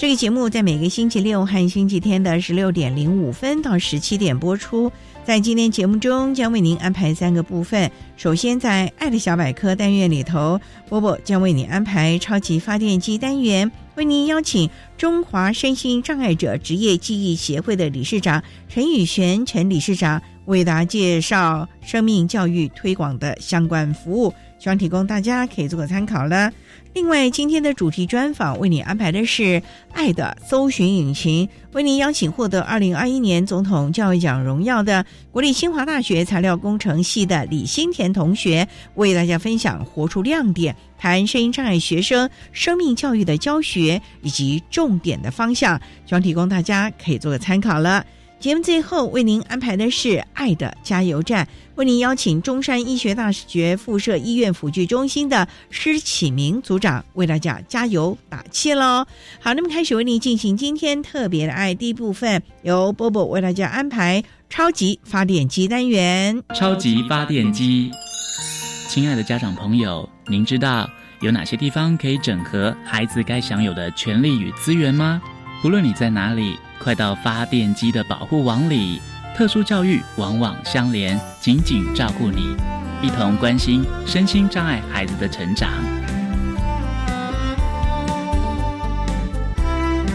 这个节目在每个星期六和星期天的十六点零五分到十七点播出。在今天节目中，将为您安排三个部分。首先，在“爱的小百科”单元里头，波波将为你安排超级发电机单元，为您邀请中华身心障碍者职业记忆协会的理事长陈宇璇陈理事长为大家介绍生命教育推广的相关服务，希望提供大家可以做个参考了。另外，今天的主题专访为你安排的是“爱的搜寻引擎”，为您邀请获得二零二一年总统教育奖荣耀的国立清华大学材料工程系的李新田同学，为大家分享“活出亮点”，谈声音障碍学生生命教育的教学以及重点的方向，希望提供大家可以做个参考了。节目最后为您安排的是“爱的加油站”，为您邀请中山医学大学附设医院辅具中心的施启明组长为大家加油打气喽。好，那么开始为您进行今天特别的爱第一部分，由波波为大家安排超级发电机单元。超级发电机，亲爱的家长朋友，您知道有哪些地方可以整合孩子该享有的权利与资源吗？无论你在哪里。快到发电机的保护网里，特殊教育网网相连，紧紧照顾你，一同关心身心障碍孩子的成长。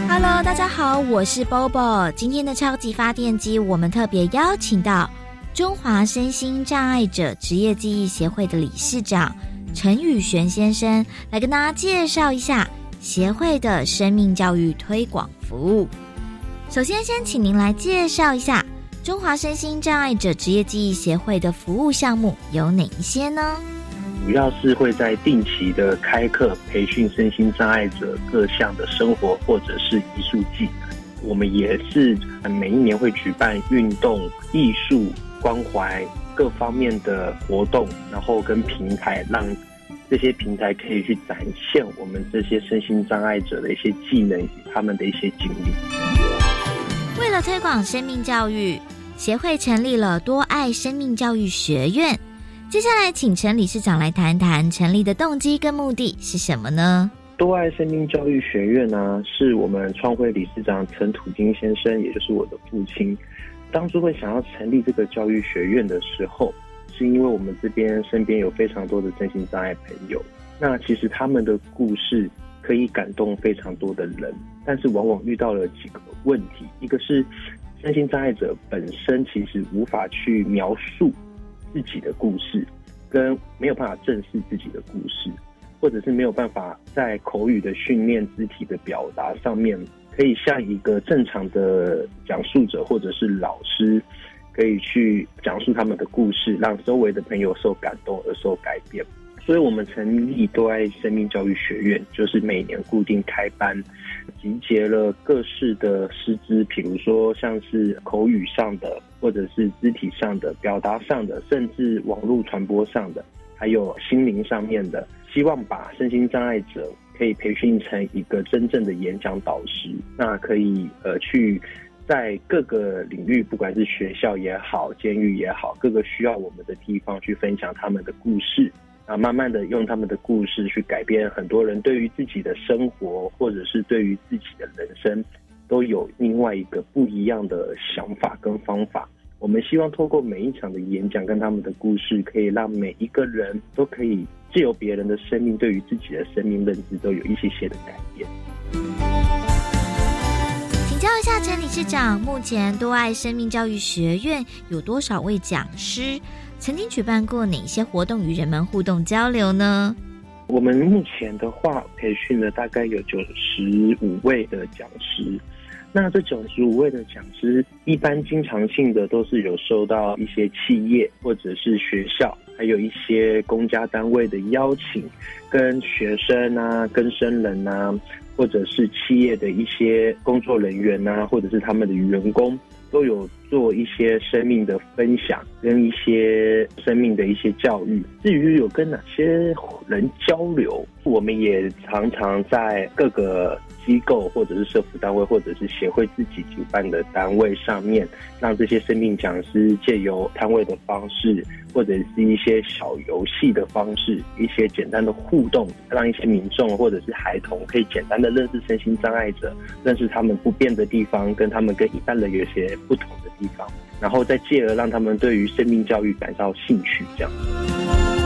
Hello，大家好，我是 Bobo。今天的超级发电机，我们特别邀请到中华身心障碍者职业记忆协会的理事长陈宇璇先生，来跟大家介绍一下协会的生命教育推广服务。首先，先请您来介绍一下中华身心障碍者职业记忆协会的服务项目有哪一些呢？主要是会在定期的开课培训身心障碍者各项的生活或者是艺术技能。我们也是每一年会举办运动、艺术、关怀各方面的活动，然后跟平台，让这些平台可以去展现我们这些身心障碍者的一些技能与他们的一些经历。推广生命教育，协会成立了多爱生命教育学院。接下来，请陈理事长来谈谈成立的动机跟目的是什么呢？多爱生命教育学院呢，是我们创会理事长陈土金先生，也就是我的父亲，当初会想要成立这个教育学院的时候，是因为我们这边身边有非常多的身心障碍朋友，那其实他们的故事可以感动非常多的人。但是往往遇到了几个问题，一个是身心障碍者本身其实无法去描述自己的故事，跟没有办法正视自己的故事，或者是没有办法在口语的训练、肢体的表达上面，可以像一个正常的讲述者或者是老师，可以去讲述他们的故事，让周围的朋友受感动而受改变。所以我们成立多爱生命教育学院，就是每年固定开班。集结了各式的师资，比如说像是口语上的，或者是肢体上的、表达上的，甚至网络传播上的，还有心灵上面的，希望把身心障碍者可以培训成一个真正的演讲导师，那可以呃去在各个领域，不管是学校也好、监狱也好，各个需要我们的地方去分享他们的故事啊，慢慢的用他们的故事去改变很多人对于自己的生活，或者是对于自己的人生，都有另外一个不一样的想法跟方法。我们希望透过每一场的演讲跟他们的故事，可以让每一个人都可以借由别人的生命，对于自己的生命认知都有一些些的改变。请教一下陈理事长，目前多爱生命教育学院有多少位讲师？曾经举办过哪些活动与人们互动交流呢？我们目前的话，培训了大概有九十五位的讲师。那这九十五位的讲师，一般经常性的都是有受到一些企业或者是学校，还有一些公家单位的邀请，跟学生啊、跟生人啊，或者是企业的一些工作人员啊，或者是他们的员工，都有做一些生命的分享，跟一些生命的一些教育。至于有跟哪些人交流，我们也常常在各个。机构或者是社福单位或者是协会自己举办的单位上面，让这些生命讲师借由摊位的方式，或者是一些小游戏的方式，一些简单的互动，让一些民众或者是孩童可以简单的认识身心障碍者，认识他们不变的地方，跟他们跟一般人有些不同的地方，然后再借而让他们对于生命教育感到兴趣，这样。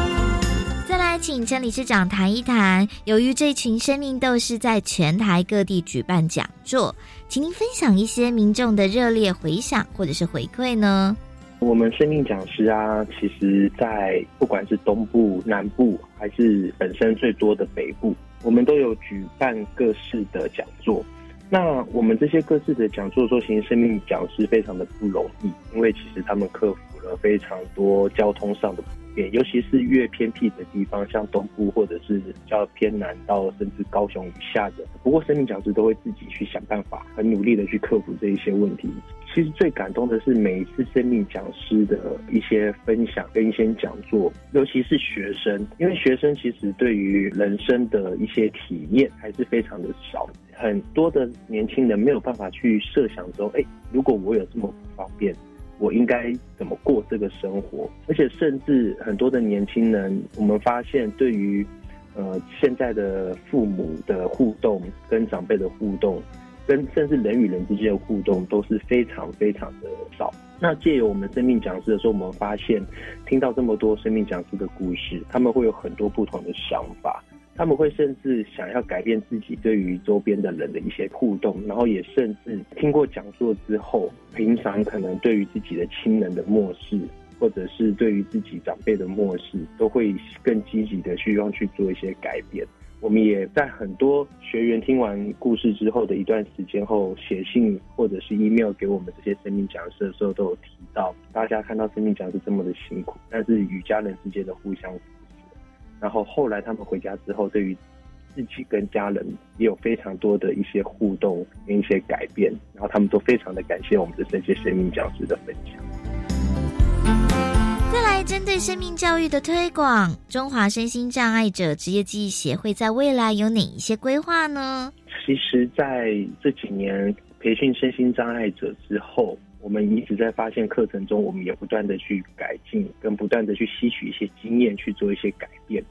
请陈理事长谈一谈，由于这群生命斗士在全台各地举办讲座，请您分享一些民众的热烈回响或者是回馈呢？我们生命讲师啊，其实，在不管是东部、南部，还是本身最多的北部，我们都有举办各式的讲座。那我们这些各式的讲座，做行生命讲师非常的不容易，因为其实他们克服了非常多交通上的不便。尤其是越偏僻的地方，像东部或者是较偏南到甚至高雄以下的，不过生命讲师都会自己去想办法，很努力的去克服这一些问题。其实最感动的是每一次生命讲师的一些分享跟一些讲座，尤其是学生，因为学生其实对于人生的一些体验还是非常的少，很多的年轻人没有办法去设想说，哎，如果我有这么不方便。我应该怎么过这个生活？而且，甚至很多的年轻人，我们发现，对于呃现在的父母的互动、跟长辈的互动，跟甚至人与人之间的互动，都是非常非常的少。那借由我们生命讲师的时候，我们发现，听到这么多生命讲师的故事，他们会有很多不同的想法。他们会甚至想要改变自己对于周边的人的一些互动，然后也甚至听过讲座之后，平常可能对于自己的亲人的漠视，或者是对于自己长辈的漠视，都会更积极的去用去做一些改变。我们也在很多学员听完故事之后的一段时间后，写信或者是 email 给我们这些生命讲师的时候，都有提到，大家看到生命讲师这么的辛苦，但是与家人之间的互相。然后后来他们回家之后，对于自己跟家人也有非常多的一些互动跟一些改变，然后他们都非常的感谢我们的这些生命讲师的分享。再来，针对生命教育的推广，中华身心障碍者职业记忆协会在未来有哪一些规划呢？其实，在这几年培训身心障碍者之后。我们一直在发现课程中，我们也不断的去改进，跟不断的去吸取一些经验，去做一些改变。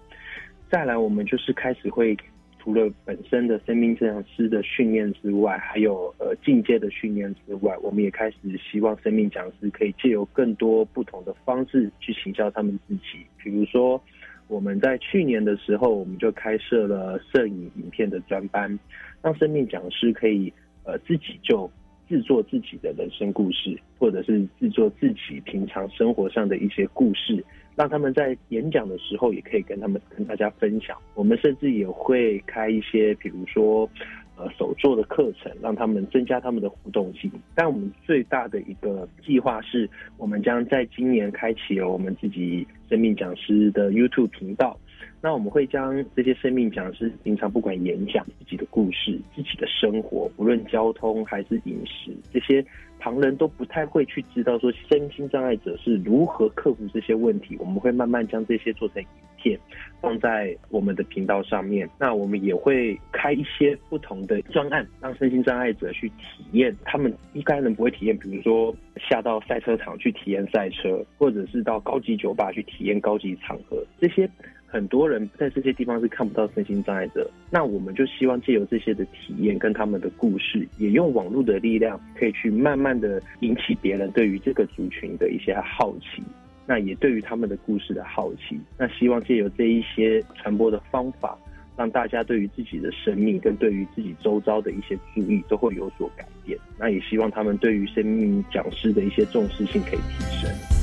再来，我们就是开始会除了本身的生命治疗师的训练之外，还有呃进阶的训练之外，我们也开始希望生命讲师可以借由更多不同的方式去行销他们自己。比如说，我们在去年的时候，我们就开设了摄影影片的专班，让生命讲师可以呃自己就。制作自己的人生故事，或者是制作自己平常生活上的一些故事，让他们在演讲的时候也可以跟他们跟大家分享。我们甚至也会开一些，比如说，呃，手作的课程，让他们增加他们的互动性。但我们最大的一个计划是，我们将在今年开启了我们自己生命讲师的 YouTube 频道。那我们会将这些生命讲师平常不管演讲自己的故事、自己的生活，不论交通还是饮食，这些旁人都不太会去知道说身心障碍者是如何克服这些问题。我们会慢慢将这些做成影片。放在我们的频道上面，那我们也会开一些不同的专案，让身心障碍者去体验他们一般人不会体验，比如说下到赛车场去体验赛车，或者是到高级酒吧去体验高级场合，这些很多人在这些地方是看不到身心障碍者。那我们就希望借由这些的体验跟他们的故事，也用网络的力量，可以去慢慢的引起别人对于这个族群的一些好奇。那也对于他们的故事的好奇，那希望借由这一些传播的方法，让大家对于自己的生命跟对于自己周遭的一些注意都会有所改变。那也希望他们对于生命讲师的一些重视性可以提升。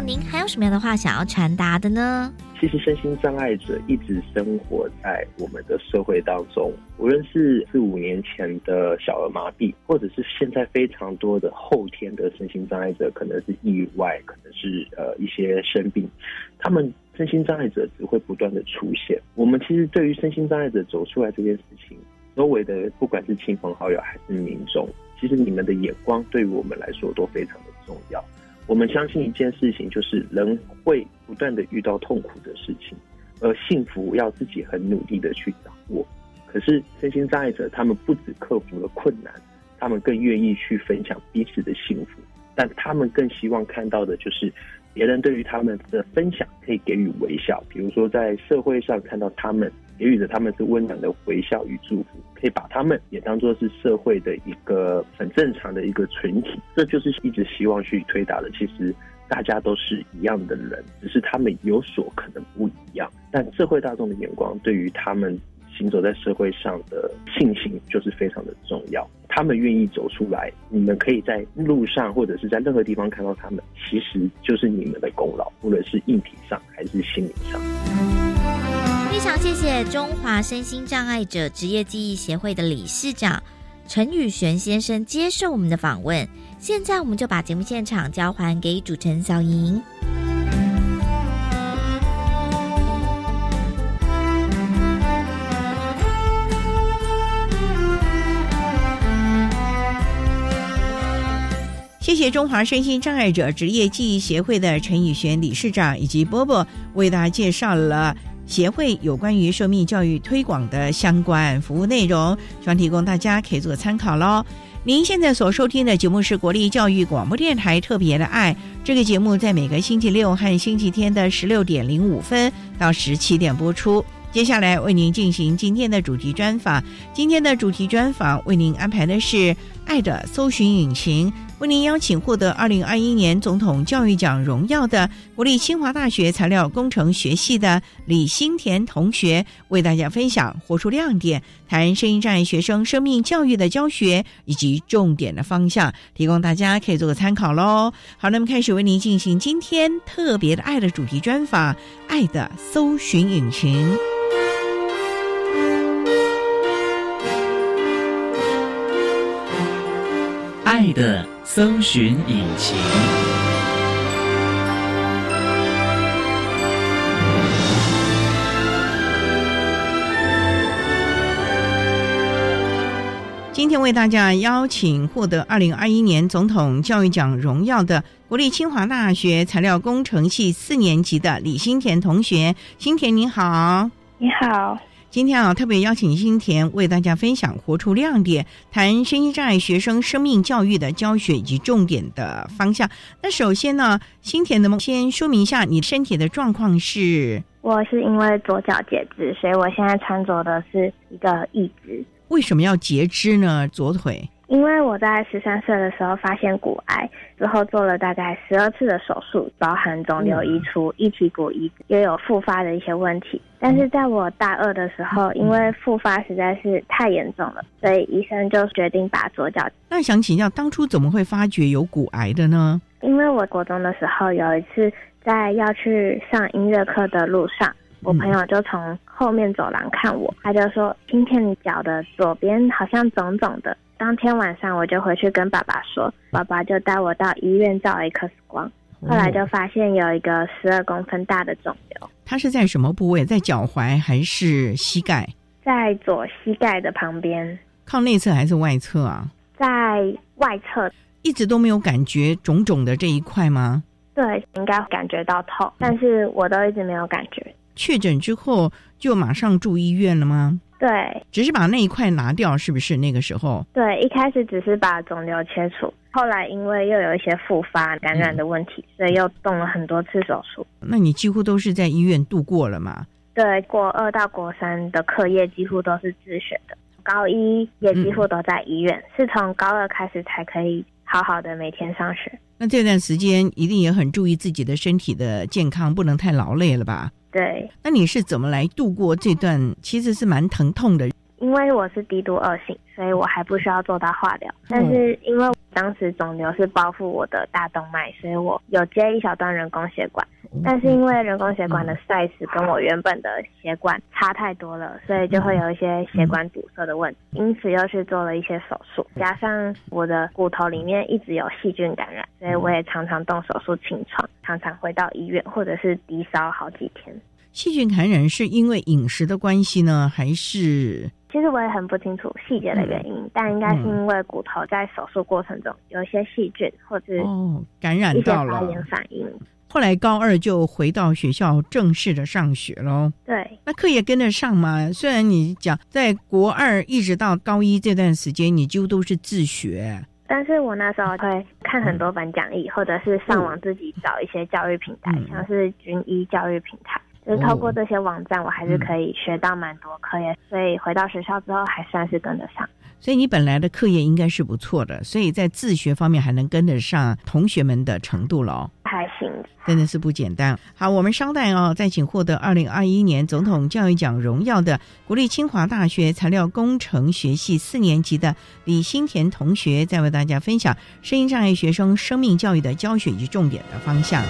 您还有什么样的话想要传达的呢？其实，身心障碍者一直生活在我们的社会当中。无论是四五年前的小儿麻痹，或者是现在非常多的后天的身心障碍者，可能是意外，可能是呃一些生病，他们身心障碍者只会不断的出现。我们其实对于身心障碍者走出来这件事情，周围的不管是亲朋好友还是民众，其实你们的眼光对于我们来说都非常的重要。我们相信一件事情，就是人会不断的遇到痛苦的事情，而幸福要自己很努力的去掌握。可是身心障碍者，他们不止克服了困难，他们更愿意去分享彼此的幸福，但他们更希望看到的就是别人对于他们的分享可以给予微笑，比如说在社会上看到他们。给予着他们是温暖的微笑与祝福，可以把他们也当做是社会的一个很正常的一个群体，这就是一直希望去推导的。其实大家都是一样的人，只是他们有所可能不一样。但社会大众的眼光对于他们行走在社会上的信心就是非常的重要。他们愿意走出来，你们可以在路上或者是在任何地方看到他们，其实就是你们的功劳，无论是硬体上还是心理上。常谢谢中华身心障碍者职业记忆协会的理事长陈宇璇先生接受我们的访问。现在我们就把节目现场交还给主持人小莹。谢谢中华身心障碍者职业记忆协会的陈宇璇理事长以及波波为大家介绍了。协会有关于生命教育推广的相关服务内容，希望提供大家可以做参考喽。您现在所收听的节目是国立教育广播电台特别的爱，这个节目在每个星期六和星期天的十六点零五分到十七点播出。接下来为您进行今天的主题专访，今天的主题专访为您安排的是爱的搜寻引擎。为您邀请获得二零二一年总统教育奖荣耀的国立清华大学材料工程学系的李新田同学，为大家分享活出亮点，谈声音障碍学生生命教育的教学以及重点的方向，提供大家可以做个参考喽。好，那么开始为您进行今天特别的爱的主题专访，爱的搜寻引擎。爱的搜寻引擎。今天为大家邀请获得二零二一年总统教育奖荣耀的国立清华大学材料工程系四年级的李新田同学，新田你好，你好。今天啊，特别邀请新田为大家分享“活出亮点”，谈身心障碍学生生命教育的教学以及重点的方向。那首先呢，新田能不能先说明一下你身体的状况是？我是因为左脚截肢，所以我现在穿着的是一个义肢。为什么要截肢呢？左腿？因为我在十三岁的时候发现骨癌，之后做了大概十二次的手术，包含肿瘤移除、一体骨移植，也有复发的一些问题。但是在我大二的时候，因为复发实在是太严重了，所以医生就决定把左脚。那想请教，当初怎么会发觉有骨癌的呢？因为我国中的时候有一次在要去上音乐课的路上，我朋友就从后面走廊看我，他就说：“今天你脚的左边好像肿肿的。”当天晚上我就回去跟爸爸说，爸爸就带我到医院照 X 光，后来就发现有一个十二公分大的肿瘤。它是在什么部位？在脚踝还是膝盖？在左膝盖的旁边。靠内侧还是外侧啊？在外侧。一直都没有感觉肿肿的这一块吗？对，应该感觉到痛，但是我都一直没有感觉。确诊之后就马上住医院了吗？对，只是把那一块拿掉，是不是那个时候？对，一开始只是把肿瘤切除，后来因为又有一些复发感染的问题，所以又动了很多次手术。那你几乎都是在医院度过了嘛？对，国二到国三的课业几乎都是自学的，高一也几乎都在医院，是从高二开始才可以好好的每天上学。那这段时间一定也很注意自己的身体的健康，不能太劳累了吧？对，那你是怎么来度过这段 其实是蛮疼痛的？因为我是低度恶性，所以我还不需要做到化疗。但是因为当时肿瘤是包覆我的大动脉，所以我有接一小段人工血管。但是因为人工血管的 size 跟我原本的血管差太多了，所以就会有一些血管堵塞的问题。因此又去做了一些手术，加上我的骨头里面一直有细菌感染，所以我也常常动手术清创，常常回到医院或者是低烧好几天。细菌感染是因为饮食的关系呢，还是？其实我也很不清楚细节的原因，但应该是因为骨头在手术过程中有一些细菌或者哦感染到了发炎反应。后来高二就回到学校正式的上学喽。对，那课也跟得上吗？虽然你讲在国二一直到高一这段时间，你几乎都是自学，但是我那时候会看很多本讲义，或者是上网自己找一些教育平台，像是军医教育平台。就是透过这些网站，我还是可以学到蛮多课业，所以回到学校之后还算是跟得上。所以你本来的课业应该是不错的，所以在自学方面还能跟得上同学们的程度了。还行，真的是不简单。好，我们稍待哦，再请获得二零二一年总统教育奖荣耀的国立清华大学材料工程学系四年级的李新田同学，再为大家分享声音障碍学生生命教育的教学及重点的方向。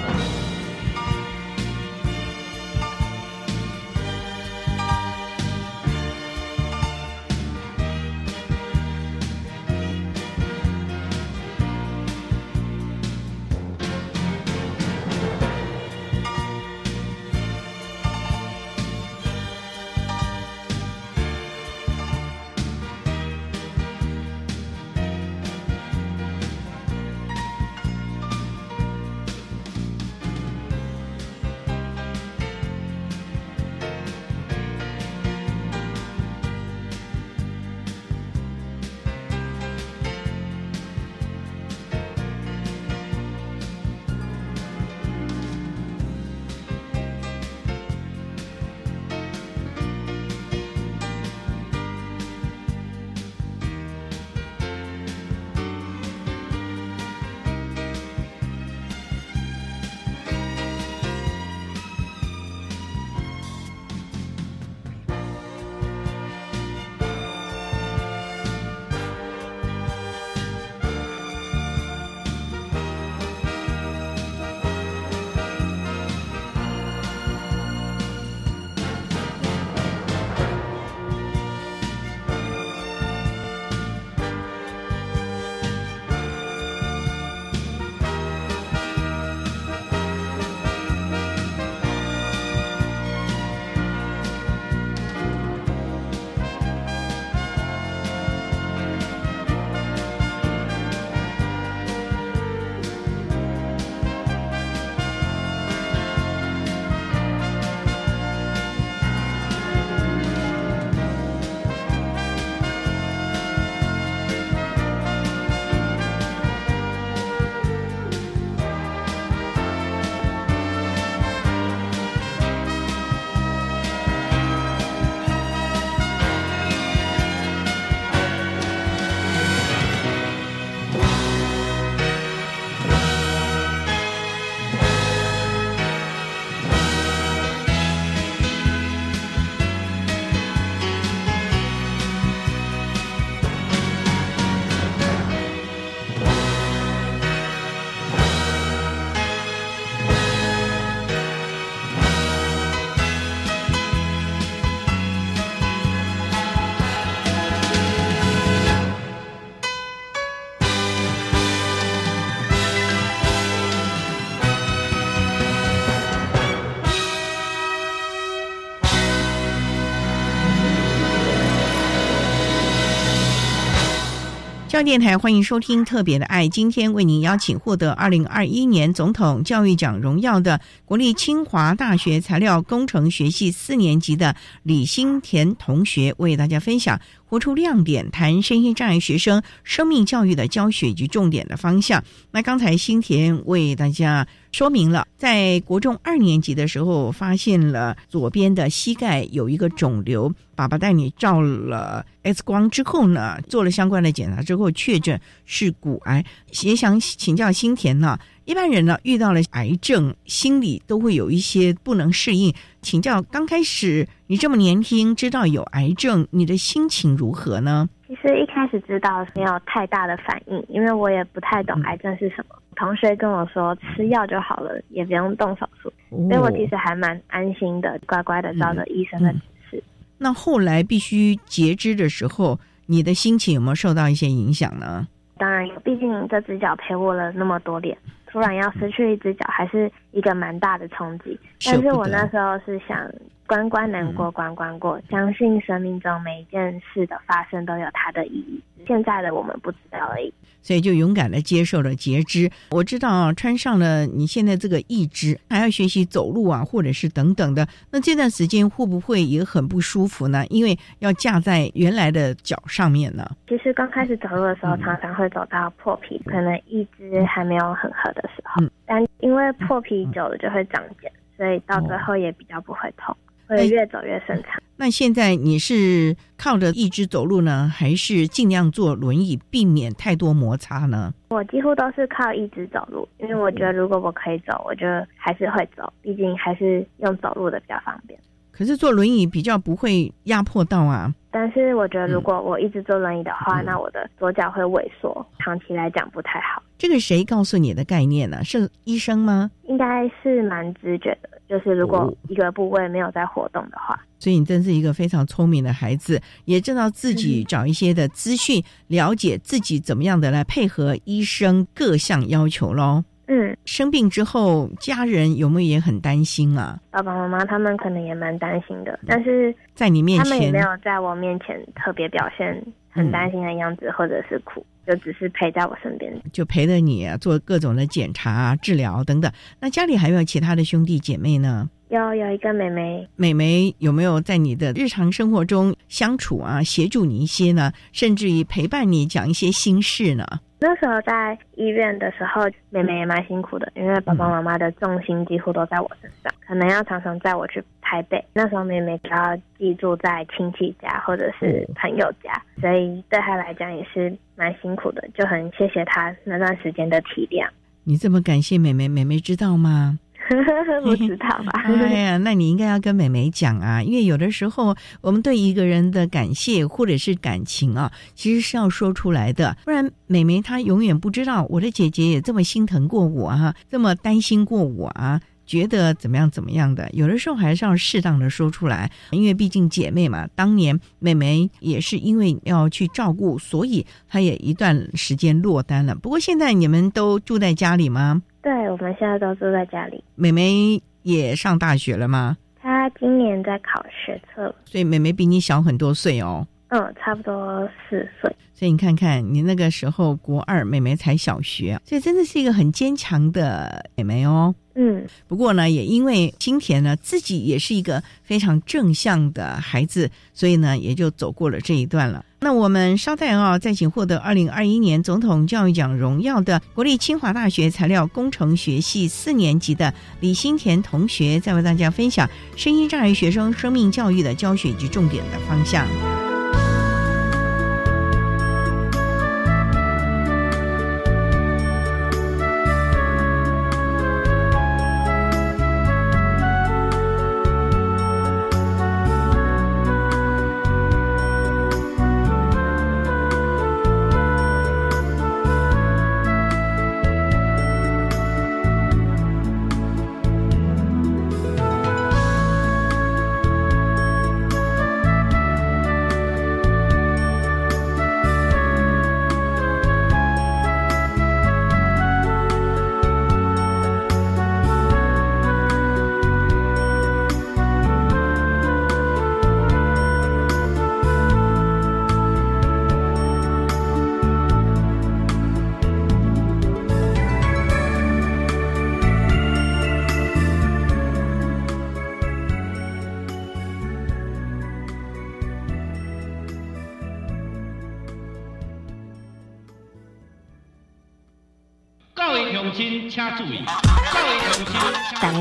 上电台欢迎收听《特别的爱》，今天为您邀请获得二零二一年总统教育奖荣耀的国立清华大学材料工程学系四年级的李新田同学，为大家分享。活出亮点，谈身心障碍学生生命教育的教学以及重点的方向。那刚才新田为大家说明了，在国中二年级的时候，发现了左边的膝盖有一个肿瘤，爸爸带你照了 X 光之后呢，做了相关的检查之后，确诊是骨癌。也想请教新田呢。一般人呢，遇到了癌症，心里都会有一些不能适应。请教，刚开始你这么年轻，知道有癌症，你的心情如何呢？其实一开始知道没有太大的反应，因为我也不太懂癌症是什么。同学跟我说吃药就好了，也不用动手术，所以我其实还蛮安心的，乖乖的照着医生的指示。那后来必须截肢的时候，你的心情有没有受到一些影响呢？当然有，毕竟这只脚陪我了那么多年。突然要失去一只脚，还是一个蛮大的冲击。但是我那时候是想关关难过关关过，相信生命中每一件事的发生都有它的意义。现在的我们不知道而已。所以就勇敢的接受了截肢。我知道啊，穿上了你现在这个义肢，还要学习走路啊，或者是等等的。那这段时间会不会也很不舒服呢？因为要架在原来的脚上面呢。其实刚开始走路的时候，常常会走到破皮，可能义肢还没有很合的时候。但因为破皮久了就会长茧，所以到最后也比较不会痛，会越走越顺畅。那现在你是靠着一只走路呢，还是尽量坐轮椅，避免太多摩擦呢？我几乎都是靠一只走路，因为我觉得如果我可以走，我就还是会走，毕竟还是用走路的比较方便。可是坐轮椅比较不会压迫到啊。但是我觉得如果我一直坐轮椅的话，那我的左脚会萎缩，长期来讲不太好。这个谁告诉你的概念呢？是医生吗？应该是蛮直觉的，就是如果一个部位没有在活动的话。所以你真是一个非常聪明的孩子，也知道自己找一些的资讯，了解自己怎么样的来配合医生各项要求喽。嗯，生病之后，家人有没有也很担心啊？爸爸妈妈他们可能也蛮担心的，但是在你面前，他们也没有在我面前特别表现很担心的样子，或者是哭，就只是陪在我身边，就陪着你做各种的检查、啊治疗等等。那家里还有其他的兄弟姐妹呢？有有一个妹妹，妹妹有没有在你的日常生活中相处啊，协助你一些呢？甚至于陪伴你讲一些心事呢？那时候在医院的时候，妹妹也蛮辛苦的，因为爸爸妈妈的重心几乎都在我身上，可能要常常载我去台北。那时候妹妹要寄住在亲戚家或者是朋友家，所以对她来讲也是蛮辛苦的，就很谢谢她那段时间的体谅。你这么感谢妹妹，妹妹知道吗？不知道吧？哎呀，那你应该要跟美眉讲啊，因为有的时候我们对一个人的感谢或者是感情啊，其实是要说出来的，不然美眉她永远不知道我的姐姐也这么心疼过我啊，这么担心过我啊，觉得怎么样怎么样的。有的时候还是要适当的说出来，因为毕竟姐妹嘛。当年美眉也是因为要去照顾，所以她也一段时间落单了。不过现在你们都住在家里吗？对，我们现在都住在家里。妹妹也上大学了吗？她今年在考学测，所以妹妹比你小很多岁哦。嗯，差不多四岁。所以你看看，你那个时候国二，妹妹才小学，所以真的是一个很坚强的妹妹哦。嗯，不过呢，也因为金田呢自己也是一个非常正向的孩子，所以呢也就走过了这一段了。那我们稍待啊，再请获得二零二一年总统教育奖荣耀的国立清华大学材料工程学系四年级的李新田同学，再为大家分享声音障碍学生生命教育的教学及重点的方向。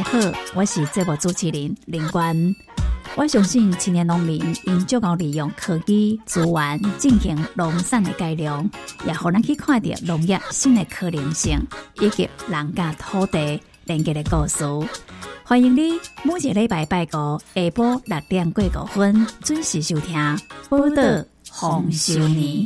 好，我是节目主持人林冠。我相信青年农民应足够利用科技资源进行农产的改良，也好咱去看到农业新的可能性，以及人家土地连接的故事。欢迎你每一个礼拜拜五下晡六点过五分准时收听《报道红少年》。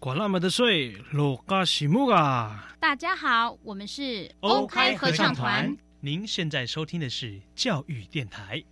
管那么的水，罗嘎西木啊！大家好，我们是欧开合唱团。您现在收听的是教育电台。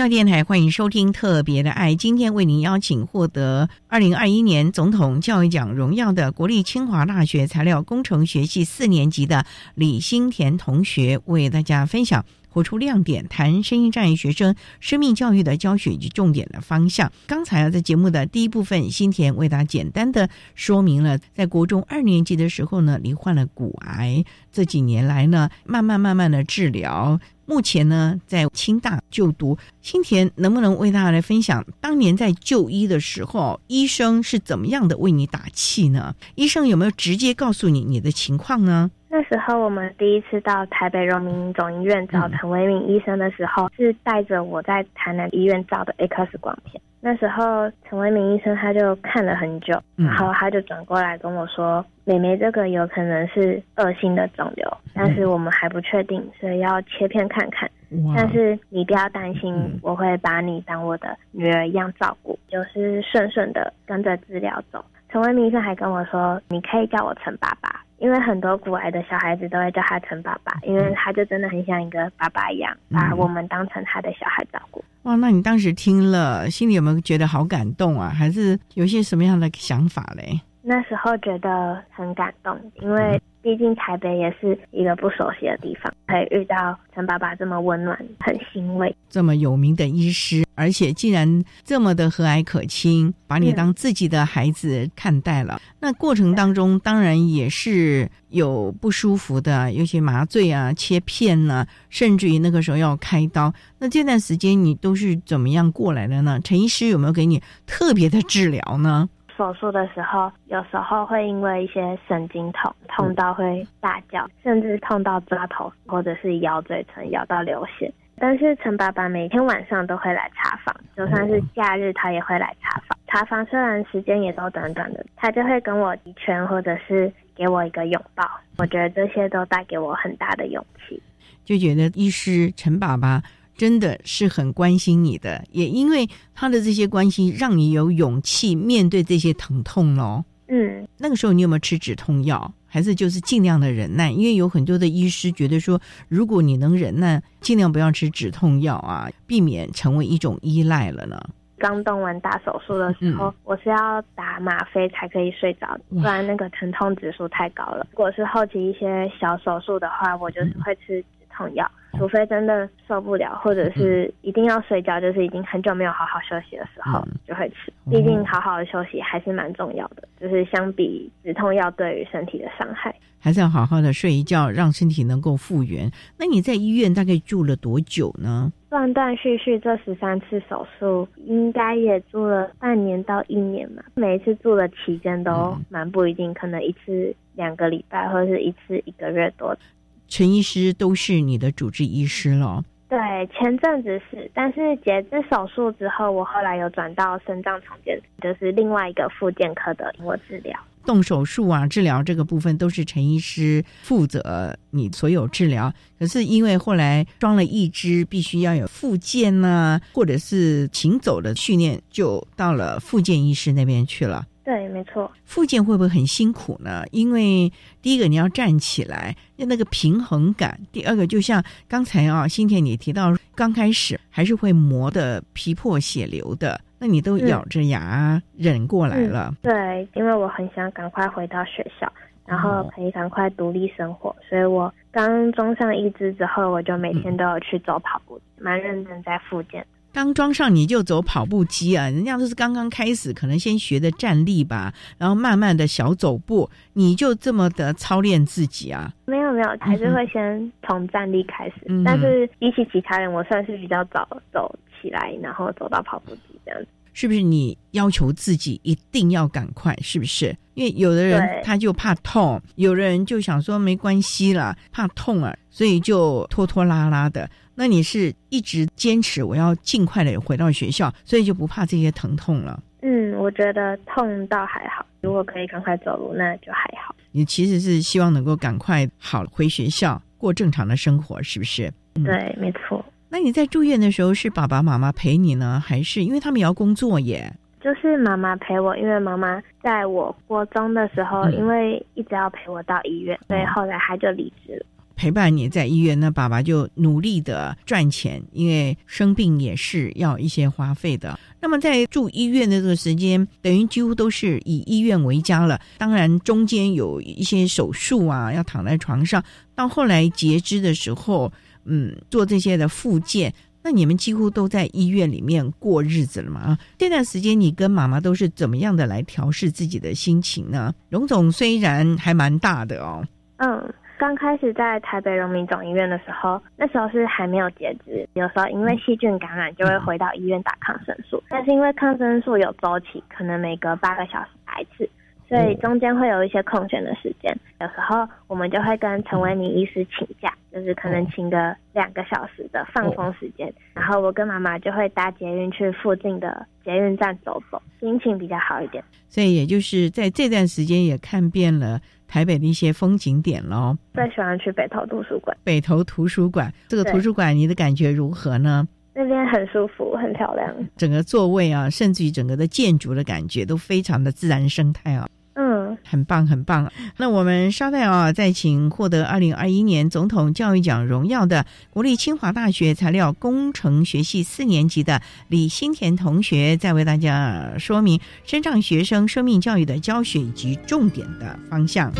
教电台欢迎收听《特别的爱》，今天为您邀请获得二零二一年总统教育奖荣耀的国立清华大学材料工程学系四年级的李新田同学，为大家分享。活出亮点，谈声音障碍学生生命教育的教学以及重点的方向。刚才啊，在节目的第一部分，新田为大家简单的说明了，在国中二年级的时候呢，罹患了骨癌，这几年来呢，慢慢慢慢的治疗，目前呢，在清大就读。清田能不能为大家来分享，当年在就医的时候，医生是怎么样的为你打气呢？医生有没有直接告诉你你的情况呢？那时候我们第一次到台北荣民总医院找陈维明医生的时候，是带着我在台南医院照的 X 光片。那时候陈维明医生他就看了很久，然后他就转过来跟我说：“美眉，这个有可能是恶性的肿瘤，但是我们还不确定，所以要切片看看。但是你不要担心，我会把你当我的女儿一样照顾，就是顺顺的跟着治疗走。”陈维明医生还跟我说：“你可以叫我陈爸爸。”因为很多古癌的小孩子都会叫他陈爸爸，因为他就真的很像一个爸爸一样，把我们当成他的小孩照顾。哇，那你当时听了，心里有没有觉得好感动啊？还是有些什么样的想法嘞？那时候觉得很感动，因为毕竟台北也是一个不熟悉的地方，可以遇到陈爸爸这么温暖，很欣慰。这么有名的医师，而且竟然这么的和蔼可亲，把你当自己的孩子看待了。那过程当中，当然也是有不舒服的，有些麻醉啊、切片呢，甚至于那个时候要开刀。那这段时间你都是怎么样过来的呢？陈医师有没有给你特别的治疗呢？手术的时候，有时候会因为一些神经痛，痛到会大叫，甚至痛到抓头，或者是咬嘴唇，咬到流血。但是陈爸爸每天晚上都会来查房，就算是假日他也会来查房。查房虽然时间也都短短的，他就会跟我一拳，或者是给我一个拥抱。我觉得这些都带给我很大的勇气，就觉得医师陈爸爸。真的是很关心你的，也因为他的这些关心，让你有勇气面对这些疼痛喽。嗯，那个时候你有没有吃止痛药，还是就是尽量的忍耐？因为有很多的医师觉得说，如果你能忍耐，尽量不要吃止痛药啊，避免成为一种依赖了呢。刚动完大手术的时候，我是要打吗啡才可以睡着，不然那个疼痛指数太高了。如果是后期一些小手术的话，我就是会吃。痛药，除非真的受不了，或者是一定要睡觉，就是已经很久没有好好休息的时候就会吃。毕竟好好的休息还是蛮重要的，就是相比止痛药对于身体的伤害，还是要好好的睡一觉，让身体能够复原。那你在医院大概住了多久呢？断断续续这十三次手术，应该也住了半年到一年嘛。每一次住的期间都蛮不一定，可能一次两个礼拜，或者是一次一个月多。陈医师都是你的主治医师了。对，前阵子是，但是截肢手术之后，我后来有转到肾脏重建，就是另外一个复健科的我治疗。动手术啊，治疗这个部分都是陈医师负责你所有治疗。可是因为后来装了一只，必须要有复健呐，或者是行走的训练，就到了复健医师那边去了。对，没错。复健会不会很辛苦呢？因为第一个你要站起来，要那个平衡感；第二个就像刚才啊，新田你提到，刚开始还是会磨的皮破血流的。那你都咬着牙忍过来了？对，因为我很想赶快回到学校，然后可以赶快独立生活，所以我刚装上一只之后，我就每天都有去走跑步，蛮认真在复健。刚装上你就走跑步机啊？人家都是刚刚开始，可能先学的站立吧，然后慢慢的小走步，你就这么的操练自己啊？没有没有，还是会先从站立开始，但是比起其他人，我算是比较早走。起来，然后走到跑步机这样子，是不是？你要求自己一定要赶快，是不是？因为有的人他就怕痛，有的人就想说没关系了，怕痛啊，所以就拖拖拉拉的。那你是一直坚持，我要尽快的回到学校，所以就不怕这些疼痛了。嗯，我觉得痛倒还好，如果可以赶快走路，那就还好。你其实是希望能够赶快好回学校，过正常的生活，是不是？对，没错。那你在住院的时候是爸爸妈妈陪你呢，还是因为他们也要工作耶？就是妈妈陪我，因为妈妈在我国中的时候，因为一直要陪我到医院，所以后来她就离职了。陪伴你在医院，那爸爸就努力的赚钱，因为生病也是要一些花费的。那么在住医院的这个时间，等于几乎都是以医院为家了。当然中间有一些手术啊，要躺在床上，到后来截肢的时候。嗯，做这些的复健，那你们几乎都在医院里面过日子了嘛？啊，这段时间你跟妈妈都是怎么样的来调试自己的心情呢？荣总虽然还蛮大的哦，嗯，刚开始在台北荣民总医院的时候，那时候是还没有截肢，有时候因为细菌感染就会回到医院打抗生素，但是因为抗生素有周期，可能每隔八个小时打一次。所以中间会有一些空闲的时间，有时候我们就会跟陈维尼医师请假，就是可能请个两个小时的放松时间，然后我跟妈妈就会搭捷运去附近的捷运站走走，心情比较好一点。所以也就是在这段时间也看遍了台北的一些风景点喽。最喜欢去北投图书馆。北投图书馆这个图书馆，你的感觉如何呢？那边很舒服，很漂亮，整个座位啊，甚至于整个的建筑的感觉都非常的自然生态啊。很棒，很棒。那我们稍待啊，再请获得二零二一年总统教育奖荣耀的国立清华大学材料工程学系四年级的李新田同学，再为大家说明身障学生生命教育的教学以及重点的方向。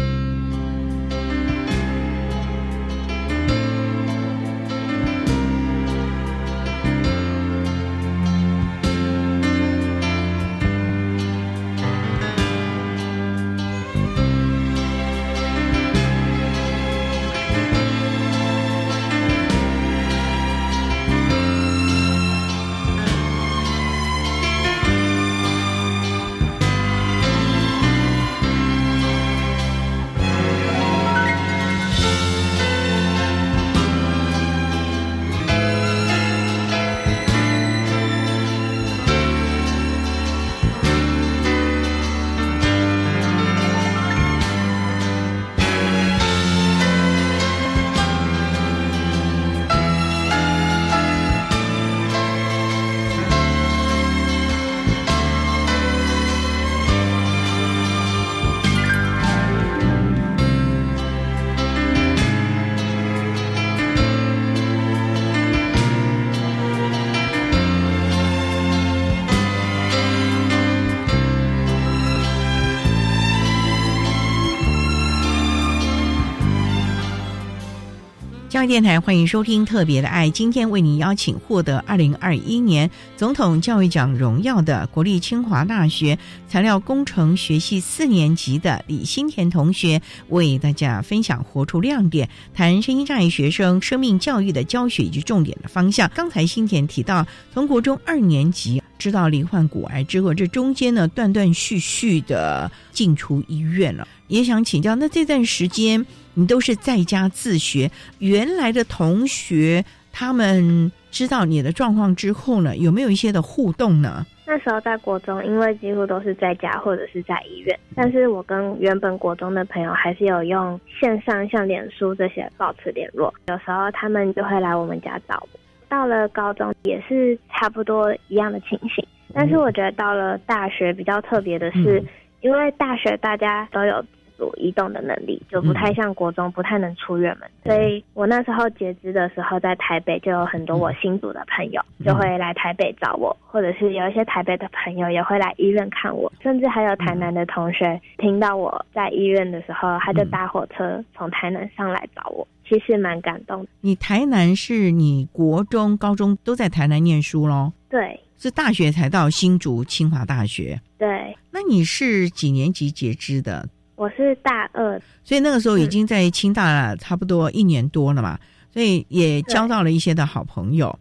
教育电台欢迎收听《特别的爱》，今天为您邀请获得二零二一年总统教育奖荣耀的国立清华大学材料工程学系四年级的李新田同学，为大家分享活出亮点，谈身心障碍学生生命教育的教学以及重点的方向。刚才新田提到，从国中二年级知道罹患骨癌之后，这中间呢断断续续的进出医院了，也想请教，那这段时间。你都是在家自学，原来的同学他们知道你的状况之后呢，有没有一些的互动呢？那时候在国中，因为几乎都是在家或者是在医院，但是我跟原本国中的朋友还是有用线上像脸书这些保持联络，有时候他们就会来我们家找我。到了高中也是差不多一样的情形，但是我觉得到了大学比较特别的是，因为大学大家都有。移动的能力就不太像国中，不太能出远门，所以我那时候截肢的时候，在台北就有很多我新组的朋友就会来台北找我，或者是有一些台北的朋友也会来医院看我，甚至还有台南的同学听到我在医院的时候，他就搭火车从台南上来找我，其实蛮感动。你台南是你国中、高中都在台南念书喽？对，是大学才到新竹清华大学。对，那你是几年级截肢的？我是大二，所以那个时候已经在清大了，差不多一年多了嘛，所以也交到了一些的好朋友。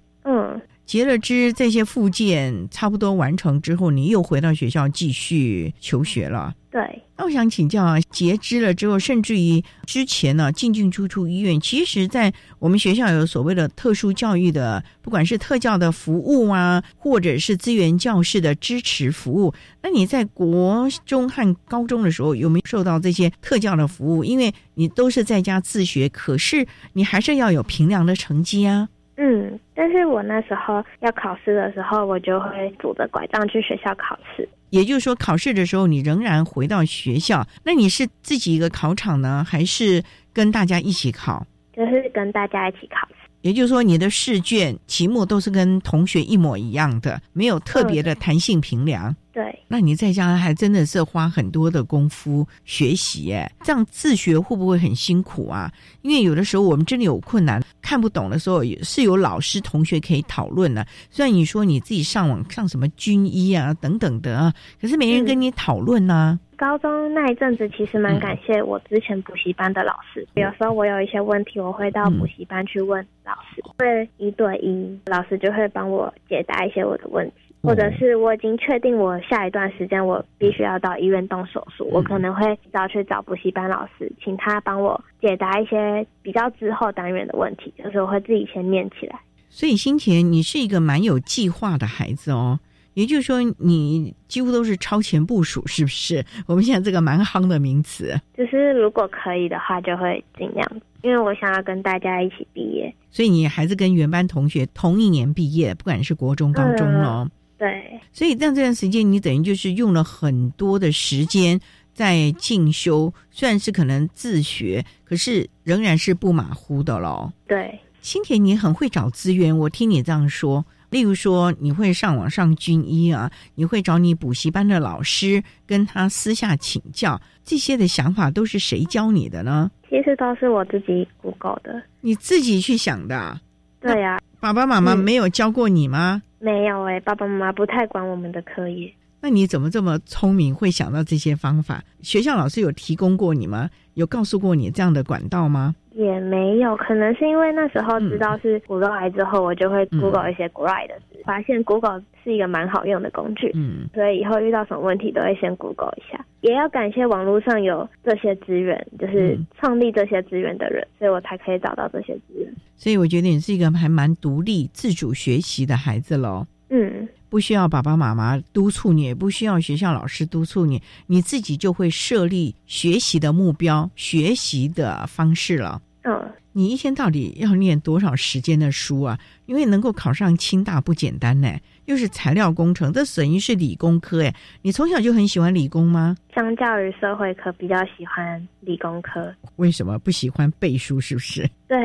嗯，结了肢，这些附件差不多完成之后，你又回到学校继续求学了。对。那我想请教啊，截肢了之后，甚至于之前呢进进出出医院，其实，在我们学校有所谓的特殊教育的，不管是特教的服务啊，或者是资源教室的支持服务。那你在国中和高中的时候，有没有受到这些特教的服务？因为你都是在家自学，可是你还是要有平良的成绩啊。嗯，但是我那时候要考试的时候，我就会拄着拐杖去学校考试。也就是说，考试的时候你仍然回到学校，那你是自己一个考场呢，还是跟大家一起考？就是跟大家一起考试。也就是说，你的试卷题目都是跟同学一模一样的，没有特别的弹性评量。对，那你在家还真的是花很多的功夫学习，哎，这样自学会不会很辛苦啊？因为有的时候我们真的有困难看不懂的时候，也是有老师同学可以讨论的。虽然你说你自己上网上什么军医啊等等的啊，可是没人跟你讨论呢。高中那一阵子，其实蛮感谢我之前补习班的老师。有时候我有一些问题，我会到补习班去问老师，会一对一，老师就会帮我解答一些我的问题。或者是我已经确定我下一段时间我必须要到医院动手术，我可能会早去找补习班老师，请他帮我解答一些比较之后单元的问题，就是我会自己先念起来。所以新田，你是一个蛮有计划的孩子哦。也就是说，你几乎都是超前部署，是不是？我们现在这个蛮夯的名词。就是如果可以的话，就会尽量，因为我想要跟大家一起毕业。所以你还是跟原班同学同一年毕业，不管是国中、高中哦。对，所以在这段时间，你等于就是用了很多的时间在进修，虽然是可能自学，可是仍然是不马虎的喽。对，新田，你很会找资源，我听你这样说。例如说，你会上网上军医啊，你会找你补习班的老师跟他私下请教，这些的想法都是谁教你的呢？其实都是我自己 Google 的，你自己去想的。对呀，爸爸妈妈没有教过你吗？没有哎，爸爸妈妈不太管我们的课业。那你怎么这么聪明，会想到这些方法？学校老师有提供过你吗？有告诉过你这样的管道吗？也没有，可能是因为那时候知道是骨肉癌之后，我就会 Google 一些骨肉癌的事，发现 Google 是一个蛮好用的工具。嗯，所以以后遇到什么问题都会先 Google 一下。也要感谢网络上有这些资源，就是创立这些资源的人，所以我才可以找到这些资源。所以我觉得你是一个还蛮独立、自主学习的孩子喽。嗯，不需要爸爸妈妈督促你，也不需要学校老师督促你，你自己就会设立学习的目标、学习的方式了。嗯，你一天到底要念多少时间的书啊？因为能够考上清大不简单呢。又是材料工程，这等于是理工科哎。你从小就很喜欢理工吗？相较于社会科，比较喜欢理工科。为什么不喜欢背书？是不是？对，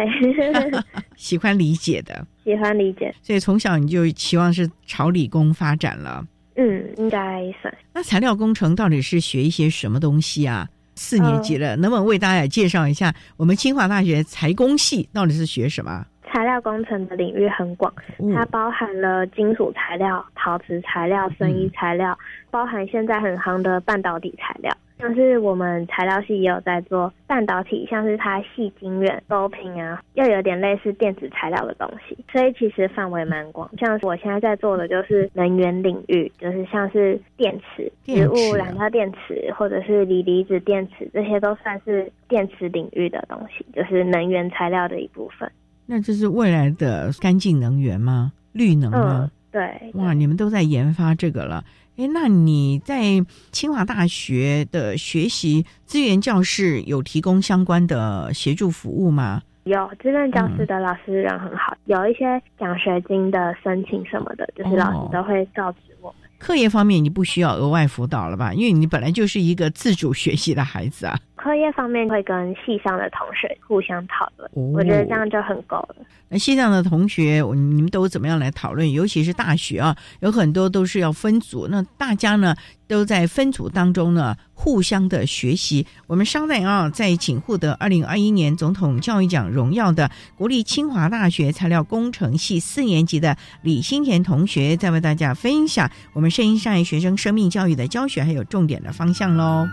喜欢理解的。喜欢理解，所以从小你就期望是朝理工发展了。嗯，应该算。那材料工程到底是学一些什么东西啊？四年级了，能不能为大家介绍一下我们清华大学财工系到底是学什么？材料工程的领域很广，它包含了金属材料、陶瓷材料、生医材料，包含现在很夯的半导体材料。像是我们材料系也有在做半导体，像是它细晶圆、高频啊，又有点类似电子材料的东西，所以其实范围蛮广。像我现在在做的就是能源领域，就是像是电池、植物燃料电池，或者是锂离子电池，这些都算是电池领域的东西，就是能源材料的一部分。那这是未来的干净能源吗？绿能吗？对。哇，你们都在研发这个了。哎，那你在清华大学的学习资源教室有提供相关的协助服务吗？有，资源教室的老师人很好，有一些奖学金的申请什么的，就是老师都会告知我们。课业方面你不需要额外辅导了吧？因为你本来就是一个自主学习的孩子啊。课业方面会跟系上的同学互相讨论，我觉得这样就很够了。那系上的同学，你们都怎么样来讨论？尤其是大学啊，有很多都是要分组，那大家呢都在分组当中呢互相的学习。我们稍待啊，在请获得二零二一年总统教育奖荣耀的国立清华大学材料工程系四年级的李新田同学，再为大家分享我们声音上学生生命教育的教学还有重点的方向喽。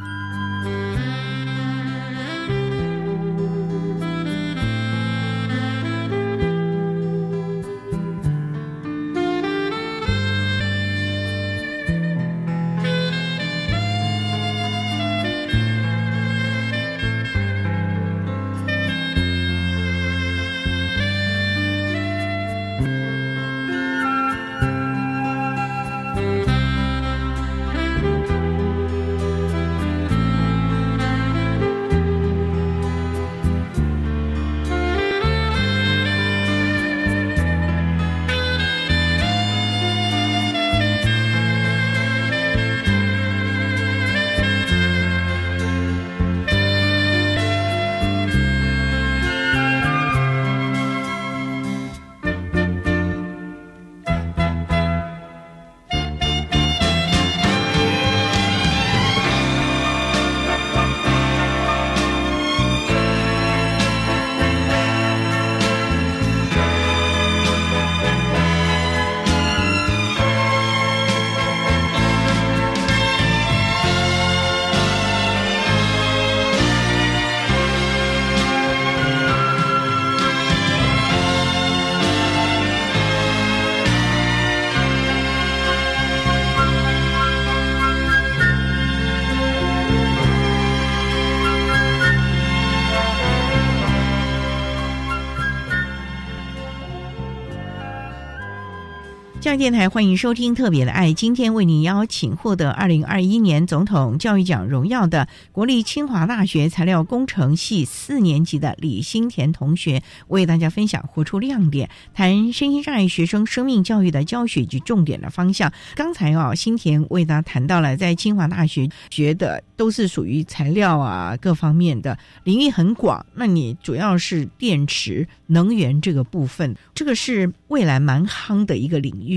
教育电台欢迎收听《特别的爱》，今天为您邀请获得二零二一年总统教育奖荣耀的国立清华大学材料工程系四年级的李新田同学，为大家分享活出亮点，谈身心障碍学生生命教育的教学及重点的方向。刚才啊，新田为大家谈到了在清华大学学的都是属于材料啊各方面的领域很广，那你主要是电池能源这个部分，这个是未来蛮夯的一个领域。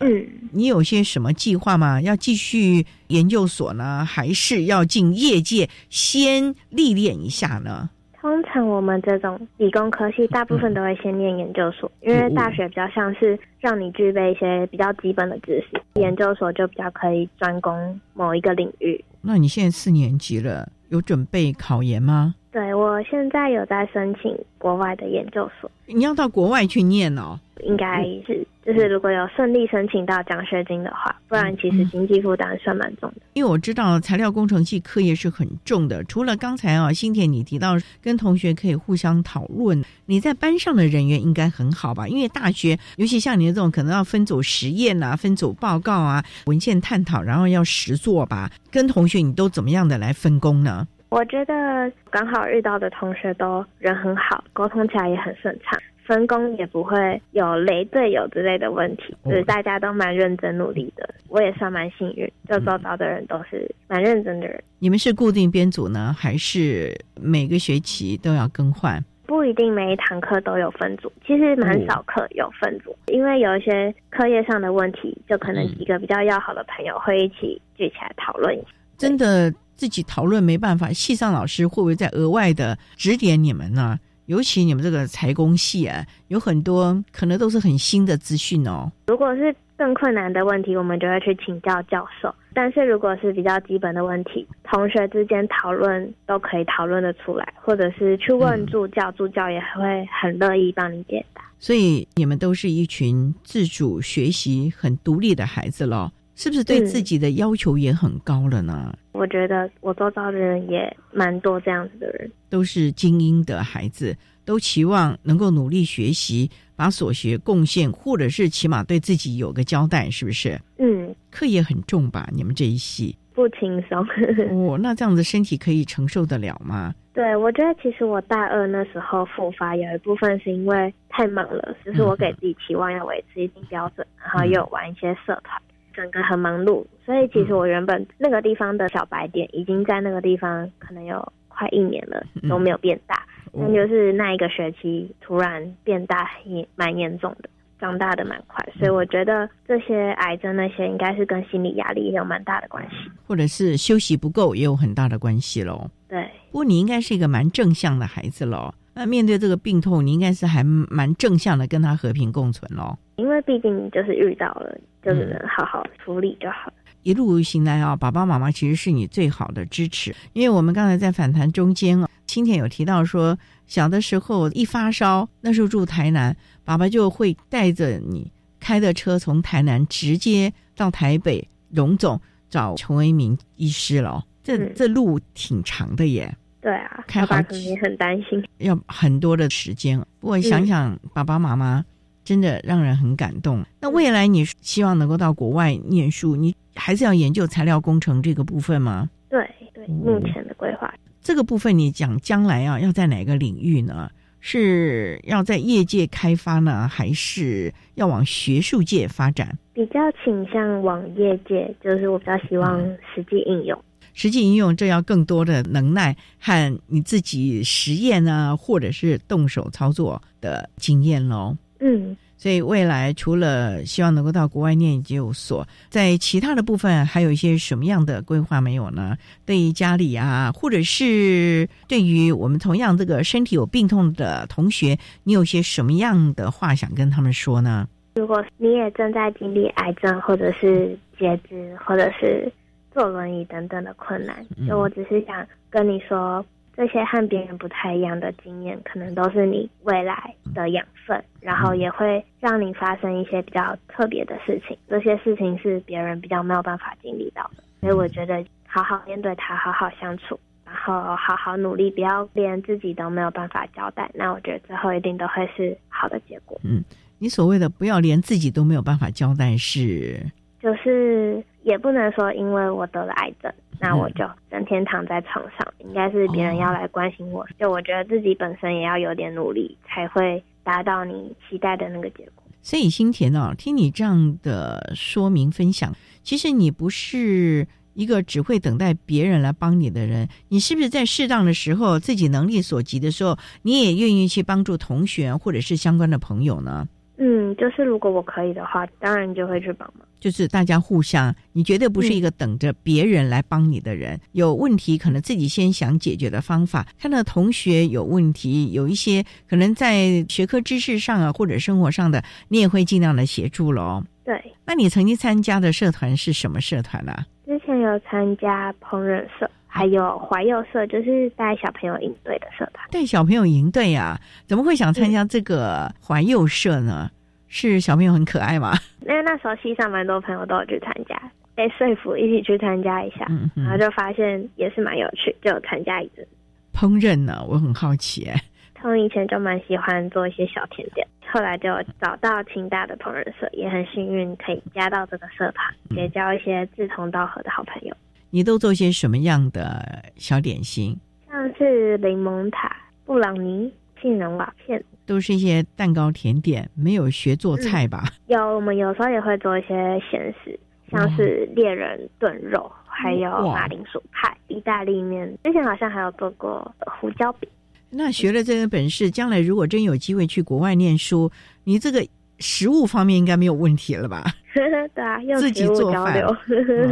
嗯，你有些什么计划吗？要继续研究所呢，还是要进业界先历练一下呢？通常我们这种理工科系，大部分都会先念研究所，因为大学比较像是让你具备一些比较基本的知识，研究所就比较可以专攻某一个领域。那你现在四年级了，有准备考研吗？对，我现在有在申请国外的研究所。你要到国外去念哦？应该是。就是如果有顺利申请到奖学金的话，不然其实经济负担算蛮重的。因为我知道材料工程系课业是很重的，除了刚才啊，新田你提到跟同学可以互相讨论，你在班上的人缘应该很好吧？因为大学尤其像你这种可能要分组实验啊、分组报告啊、文献探讨，然后要实做吧，跟同学你都怎么样的来分工呢？我觉得刚好遇到的同学都人很好，沟通起来也很顺畅。分工也不会有雷队友之类的问题，就是大家都蛮认真努力的。我也算蛮幸运，就周遭的人都是蛮认真的人。你们是固定编组呢，还是每个学期都要更换？不一定每一堂课都有分组，其实蛮少课有分组，因为有一些课业上的问题，就可能几个比较要好的朋友会一起聚起来讨论。真的自己讨论没办法，系上老师会不会再额外的指点你们呢？尤其你们这个财工系啊，有很多可能都是很新的资讯哦。如果是更困难的问题，我们就会去请教教授。但是如果是比较基本的问题，同学之间讨论都可以讨论的出来，或者是去问助教，助教也会很乐意帮你解答。所以你们都是一群自主学习、很独立的孩子了，是不是对自己的要求也很高了呢？我觉得我周遭的人也蛮多这样子的人，都是精英的孩子，都期望能够努力学习，把所学贡献，或者是起码对自己有个交代，是不是？嗯，课业很重吧？你们这一系不轻松哦。那这样子身体可以承受得了吗？对，我觉得其实我大二那时候复发有一部分是因为太忙了，就是我给自己期望要维持一定标准，然后又玩一些社团。整个很忙碌，所以其实我原本那个地方的小白点已经在那个地方可能有快一年了都没有变大，但就是那一个学期突然变大也蛮严重的，长大的蛮快，所以我觉得这些癌症那些应该是跟心理压力也有蛮大的关系，或者是休息不够也有很大的关系喽。对，不过你应该是一个蛮正向的孩子喽。那面对这个病痛，你应该是还蛮正向的，跟他和平共存喽。因为毕竟就是遇到了，就是能好好处理就好了。一路行来啊，爸爸妈妈其实是你最好的支持。因为我们刚才在访谈中间啊，青田有提到说，小的时候一发烧，那时候住台南，爸爸就会带着你开的车从台南直接到台北荣总找陈为民医师了。这这路挺长的耶。对啊，爸爸肯定很担心，要很多的时间。不过想想爸爸妈妈，真的让人很感动。那未来你希望能够到国外念书，你还是要研究材料工程这个部分吗？对对，目前的规划。这个部分你讲将来啊，要在哪个领域呢？是要在业界开发呢，还是要往学术界发展？比较倾向往业界，就是我比较希望实际应用。实际应用，这要更多的能耐和你自己实验啊，或者是动手操作的经验喽。嗯，所以未来除了希望能够到国外念研究所，在其他的部分还有一些什么样的规划没有呢？对于家里啊，或者是对于我们同样这个身体有病痛的同学，你有些什么样的话想跟他们说呢？如果你也正在经历癌症，或者是截肢，或者是。坐轮椅等等的困难，就我只是想跟你说，这些和别人不太一样的经验，可能都是你未来的养分，然后也会让你发生一些比较特别的事情。这些事情是别人比较没有办法经历到的，所以我觉得好好面对它，好好相处，然后好好努力，不要连自己都没有办法交代。那我觉得最后一定都会是好的结果。嗯，你所谓的不要连自己都没有办法交代是？就是也不能说，因为我得了癌症，那我就整天躺在床上。应该是别人要来关心我，就我觉得自己本身也要有点努力，才会达到你期待的那个结果。所以新田哦，听你这样的说明分享，其实你不是一个只会等待别人来帮你的人。你是不是在适当的时候，自己能力所及的时候，你也愿意去帮助同学或者是相关的朋友呢？嗯，就是如果我可以的话，当然就会去帮忙。就是大家互相，你绝对不是一个等着别人来帮你的人。有问题可能自己先想解决的方法。看到同学有问题，有一些可能在学科知识上啊，或者生活上的，你也会尽量的协助喽。对，那你曾经参加的社团是什么社团呢？之前有参加烹饪社，还有怀幼社，就是带小朋友营队的社团。带小朋友营队啊？怎么会想参加这个怀幼社呢？是小朋友很可爱吗？因为那时候西上蛮多朋友都有去参加，被说服一起去参加一下，然后就发现也是蛮有趣，就参加一次。烹饪呢，我很好奇哎。从以前就蛮喜欢做一些小甜点，后来就找到清大的烹饪社，也很幸运可以加到这个社团，结交一些志同道合的好朋友。你都做些什么样的小点心？像是柠檬塔、布朗尼、杏仁瓦片。都是一些蛋糕甜点，没有学做菜吧？有，我们有时候也会做一些咸食，像是猎人炖肉，还有马铃薯派、意大利面。之前好像还有做过胡椒饼。那学了这个本事，将来如果真有机会去国外念书，你这个食物方面应该没有问题了吧？对啊，用自己食物做饭，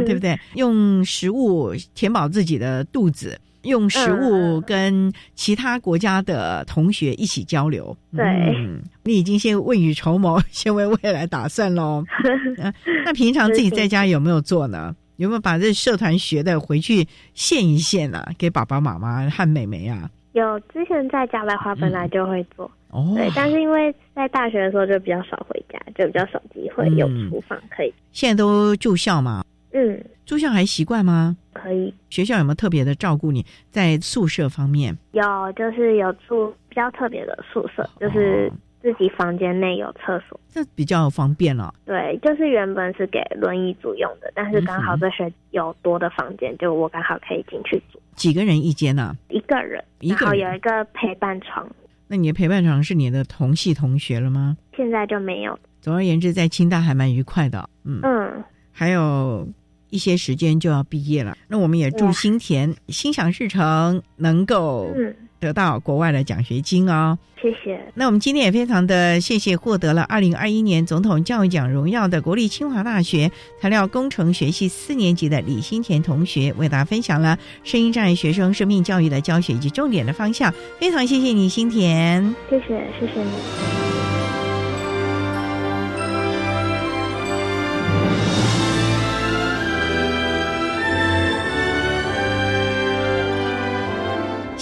对不对？用食物填饱自己的肚子，用食物跟其他国家的同学一起交流。对嗯，你已经先未雨绸缪，先为未来打算喽。呃那平常自己在家有没有做呢？有没有把这社团学的回去献一献啊？给爸爸妈妈和妹妹啊？有之前在家的话，本来就会做，哦对，但是因为在大学的时候就比较少回家，就比较少机会有嗯厨房可以。现在都住校嘛？嗯，住校还习惯吗？可以。学校有没有特别的照顾你在宿舍方面？有就是有住比较特别的宿舍，就是自己房间内有厕所。这比较方便了。对，就是原本是给轮椅组用的，但是刚好这学有多的房间，就我刚好可以进去住几个人一间呢、一个人然后有一个陪伴床，那你的陪伴床是你的同系同学了吗？现在就没有。总而言之，在清大还蛮愉快的。嗯，嗯，还有一些时间就要毕业了，那我们也祝哇新田心想事成，能够嗯得到国外的奖学金哦。谢谢。那我们今天也非常的谢谢获得了二零二一年总统教育奖荣耀的国立清华大学材料工程学系四年级的李新田同学，为大家分享了声音障碍学生生命教育的教学以及重点的方向。非常谢谢你，新田。谢谢，谢谢你。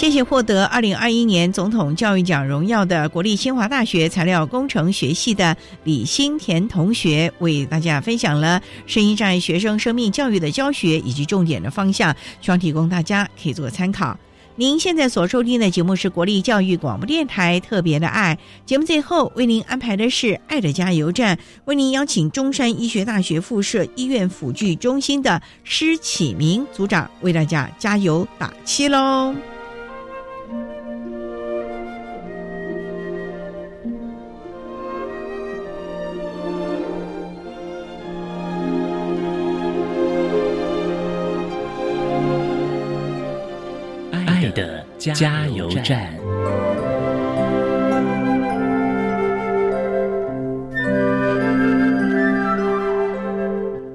谢谢获得二零二一年总统教育奖荣耀的国立清华大学材料工程学系的李新田同学，为大家分享了声音障碍学生生命教育的教学以及重点的方向，希望提供大家可以做参考。您现在所收听的节目是国立教育广播电台特别的爱节目，最后为您安排的是爱的加油站，为您邀请中山医学大学附设医院辅具中心的施启明组长为大家加油打气喽。加油站。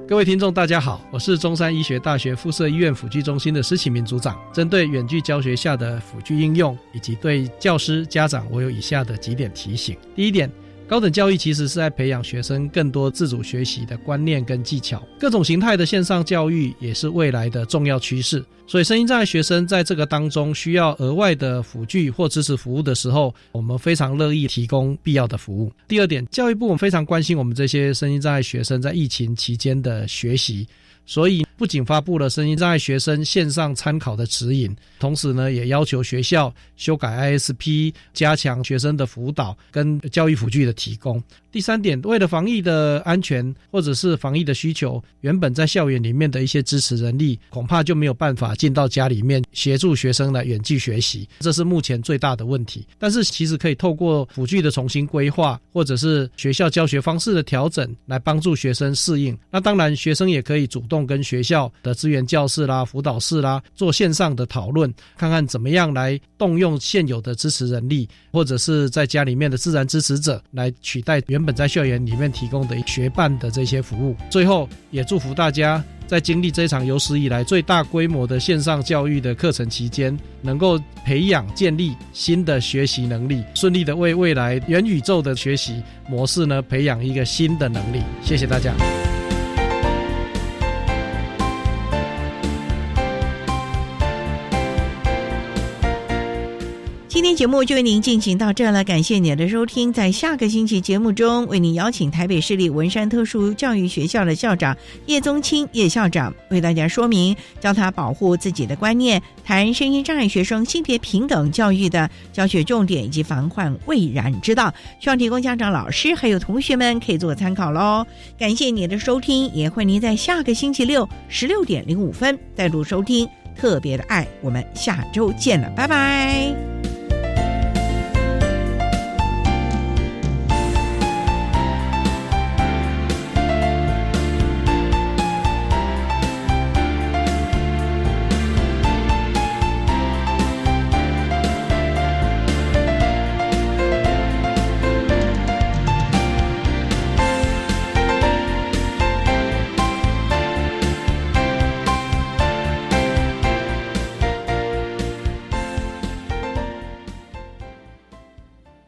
各位听众，大家好，我是中山医学大学附设医院辅具中心的施启明组长。针对远距教学下的辅具应用，以及对教师、家长，我有以下的几点提醒。第一点，高等教育其实是在培养学生更多自主学习的观念跟技巧，各种形态的线上教育也是未来的重要趋势。所以，声音障碍学生在这个当中需要额外的辅具或支持服务的时候，我们非常乐意提供必要的服务。第二点，教育部我们非常关心我们这些声音障碍学生在疫情期间的学习。所以不仅发布了声音障碍学生线上参考的指引，同时呢，也要求学校修改 ISP，加强学生的辅导跟教育辅具的提供。第三点，为了防疫的安全或者是防疫的需求，原本在校园里面的一些支持人力，恐怕就没有办法进到家里面协助学生来远距学习，这是目前最大的问题。但是其实可以透过辅具的重新规划，或者是学校教学方式的调整，来帮助学生适应。那当然，学生也可以主动跟学校的资源教室啦、辅导室啦做线上的讨论，看看怎么样来动用现有的支持人力，或者是在家里面的自然支持者来取代原本在校园里面提供的学伴的这些服务。最后，也祝福大家在经历这场有史以来最大规模的线上教育的课程期间，能够培养建立新的学习能力，顺利的为未来元宇宙的学习模式呢培养一个新的能力。谢谢大家。今天节目就为您进行到这了，感谢您的收听。在下个星期节目中，为您邀请台北市立文山特殊教育学校的校长叶宗清叶校长为大家说明教他保护自己的观念，谈声音障碍学生性别平等教育的教学重点以及防患未然之道，希望提供家长、老师还有同学们可以做参考喽。感谢您的收听，也欢迎您在下个星期六十六点零五分再度收听特别的爱。我们下周见了，拜拜。